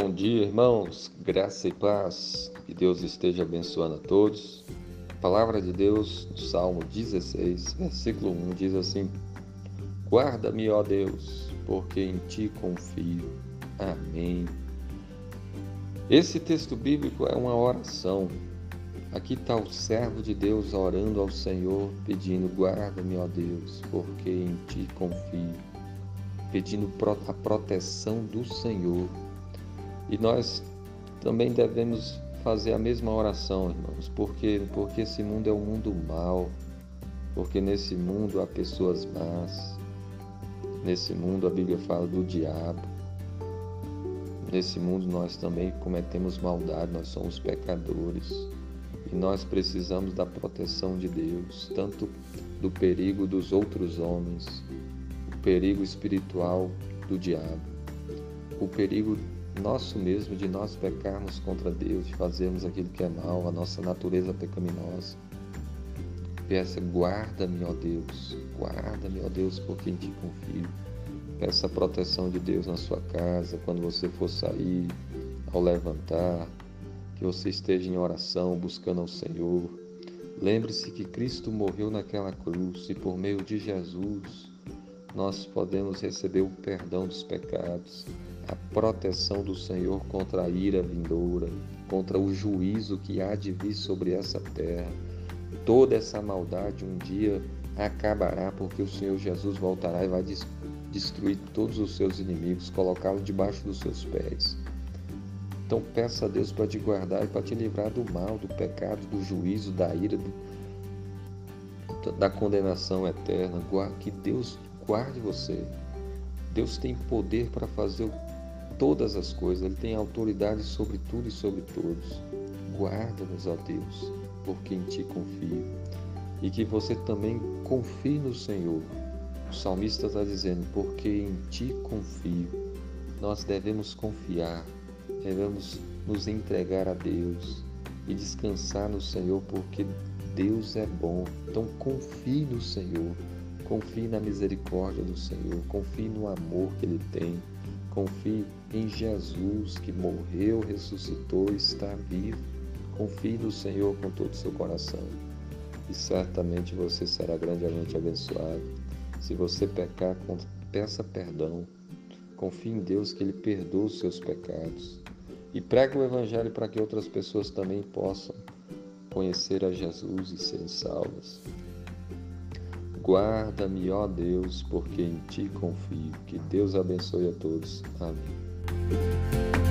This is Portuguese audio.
Bom dia, irmãos, graça e paz, que Deus esteja abençoando a todos. Palavra de Deus, Salmo 16, versículo 1, diz assim: Guarda-me, ó Deus, porque em ti confio. Amém. Esse texto bíblico é uma oração. Aqui está o servo de Deus orando ao Senhor, pedindo: Guarda-me, ó Deus, porque em ti confio. Pedindo a proteção do Senhor e nós também devemos fazer a mesma oração, irmãos, porque porque esse mundo é um mundo mau, porque nesse mundo há pessoas más. Nesse mundo a Bíblia fala do diabo. Nesse mundo nós também cometemos maldade, nós somos pecadores. E nós precisamos da proteção de Deus, tanto do perigo dos outros homens, o perigo espiritual do diabo, o perigo nosso mesmo de nós pecarmos contra Deus, de fazermos aquilo que é mal, a nossa natureza pecaminosa. Peça, guarda-me, ó Deus, guarda-me, ó Deus, porque em ti confio. Peça a proteção de Deus na sua casa, quando você for sair, ao levantar, que você esteja em oração, buscando ao Senhor. Lembre-se que Cristo morreu naquela cruz e por meio de Jesus nós podemos receber o perdão dos pecados a proteção do Senhor contra a ira vindoura, contra o juízo que há de vir sobre essa terra. Toda essa maldade um dia acabará, porque o Senhor Jesus voltará e vai destruir todos os seus inimigos, colocá-los debaixo dos seus pés. Então peça a Deus para te guardar e para te livrar do mal, do pecado, do juízo, da ira, do, da condenação eterna. Que Deus guarde você. Deus tem poder para fazer todas as coisas, Ele tem autoridade sobre tudo e sobre todos. Guarda-nos, ó Deus, porque em Ti confio. E que você também confie no Senhor. O salmista está dizendo, porque em Ti confio. Nós devemos confiar, devemos nos entregar a Deus e descansar no Senhor, porque Deus é bom. Então confie no Senhor, confie na misericórdia do Senhor, confie no amor que Ele tem Confie em Jesus que morreu, ressuscitou e está vivo. Confie no Senhor com todo o seu coração e certamente você será grandemente abençoado. Se você pecar, peça perdão. Confie em Deus que Ele perdoa os seus pecados. E pregue o Evangelho para que outras pessoas também possam conhecer a Jesus e serem salvas. Guarda-me, ó Deus, porque em ti confio. Que Deus abençoe a todos. Amém.